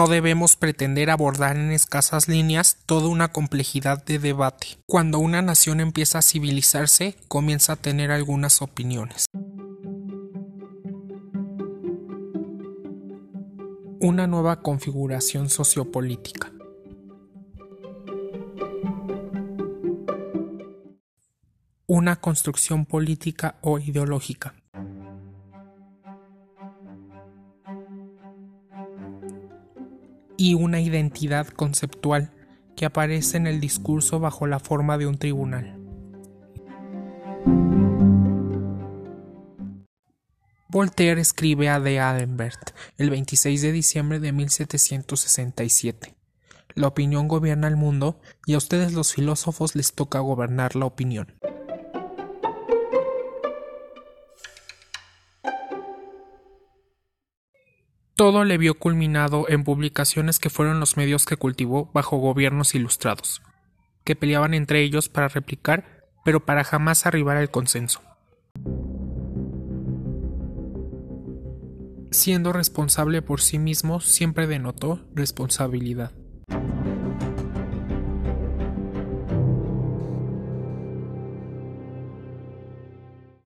No debemos pretender abordar en escasas líneas toda una complejidad de debate. Cuando una nación empieza a civilizarse, comienza a tener algunas opiniones. Una nueva configuración sociopolítica. Una construcción política o ideológica. Y una identidad conceptual que aparece en el discurso bajo la forma de un tribunal. Voltaire escribe a de Adenbert el 26 de diciembre de 1767. La opinión gobierna el mundo y a ustedes los filósofos les toca gobernar la opinión. Todo le vio culminado en publicaciones que fueron los medios que cultivó bajo gobiernos ilustrados, que peleaban entre ellos para replicar, pero para jamás arribar al consenso. Siendo responsable por sí mismo, siempre denotó responsabilidad.